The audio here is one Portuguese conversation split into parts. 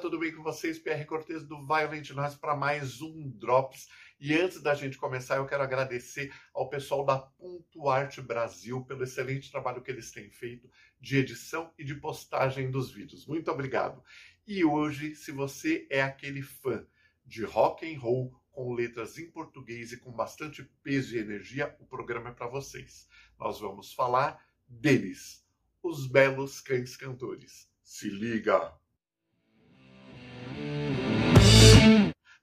tudo bem com vocês? Pierre Cortes do Violent Noise para mais um Drops. E antes da gente começar, eu quero agradecer ao pessoal da Ponto Arte Brasil pelo excelente trabalho que eles têm feito de edição e de postagem dos vídeos. Muito obrigado. E hoje, se você é aquele fã de rock and roll com letras em português e com bastante peso e energia, o programa é para vocês. Nós vamos falar deles, os belos cães cantores. Se liga!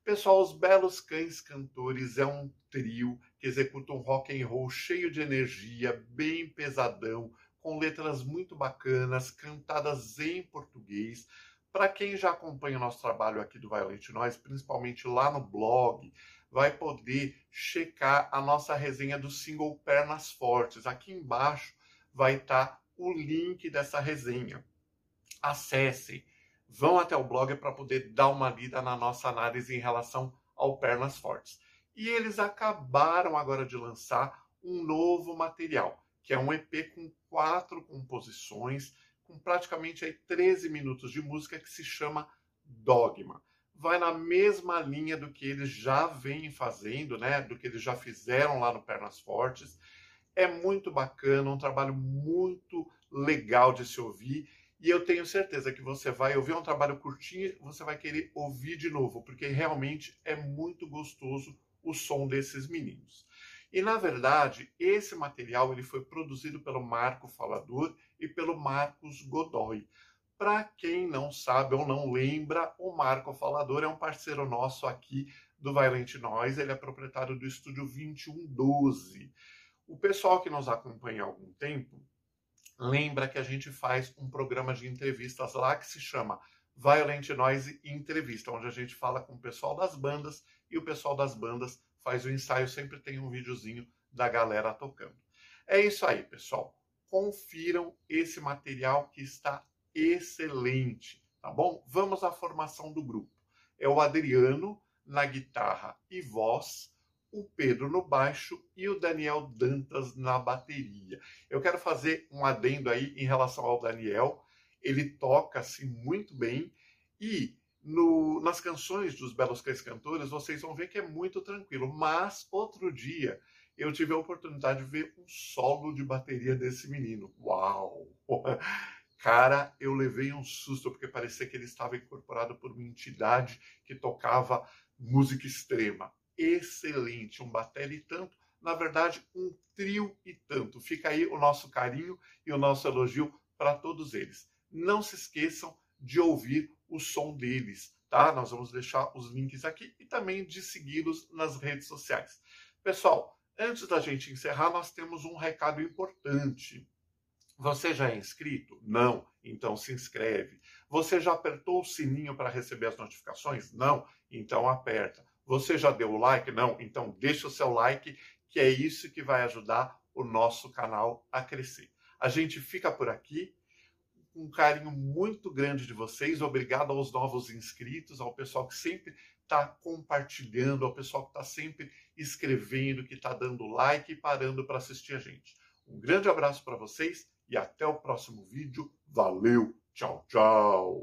Pessoal, os Belos Cães Cantores é um trio que executa um rock and roll cheio de energia, bem pesadão, com letras muito bacanas, cantadas em português. Para quem já acompanha o nosso trabalho aqui do Violent Noise, principalmente lá no blog, vai poder checar a nossa resenha do single Pernas Fortes. Aqui embaixo vai estar tá o link dessa resenha. Acessem vão até o blog para poder dar uma lida na nossa análise em relação ao Pernas Fortes. E eles acabaram agora de lançar um novo material, que é um EP com quatro composições, com praticamente aí 13 minutos de música, que se chama Dogma. Vai na mesma linha do que eles já vêm fazendo, né? Do que eles já fizeram lá no Pernas Fortes. É muito bacana, um trabalho muito legal de se ouvir e eu tenho certeza que você vai ouvir um trabalho curtinho, você vai querer ouvir de novo, porque realmente é muito gostoso o som desses meninos. E na verdade, esse material ele foi produzido pelo Marco Falador e pelo Marcos Godoy. Para quem não sabe ou não lembra, o Marco Falador é um parceiro nosso aqui do Violent Noise, ele é proprietário do estúdio 2112. O pessoal que nos acompanha há algum tempo lembra que a gente faz um programa de entrevistas lá que se chama Violent Noise Entrevista, onde a gente fala com o pessoal das bandas e o pessoal das bandas faz o ensaio, sempre tem um videozinho da galera tocando. É isso aí, pessoal. Confiram esse material que está excelente, tá bom? Vamos à formação do grupo. É o Adriano na guitarra e voz, o Pedro no baixo e o Daniel Dantas na bateria. Eu quero fazer um adendo aí em relação ao Daniel. Ele toca-se muito bem e no, nas canções dos Belos Cães Cantores vocês vão ver que é muito tranquilo. Mas outro dia eu tive a oportunidade de ver um solo de bateria desse menino. Uau! Cara, eu levei um susto porque parecia que ele estava incorporado por uma entidade que tocava música extrema excelente, um bater e tanto, na verdade, um trio e tanto. Fica aí o nosso carinho e o nosso elogio para todos eles. Não se esqueçam de ouvir o som deles, tá? Nós vamos deixar os links aqui e também de segui-los nas redes sociais. Pessoal, antes da gente encerrar, nós temos um recado importante. Você já é inscrito? Não? Então se inscreve. Você já apertou o sininho para receber as notificações? Não? Então aperta. Você já deu o like? Não? Então deixa o seu like, que é isso que vai ajudar o nosso canal a crescer. A gente fica por aqui. Um carinho muito grande de vocês. Obrigado aos novos inscritos, ao pessoal que sempre está compartilhando, ao pessoal que está sempre escrevendo, que está dando like e parando para assistir a gente. Um grande abraço para vocês e até o próximo vídeo. Valeu, tchau, tchau.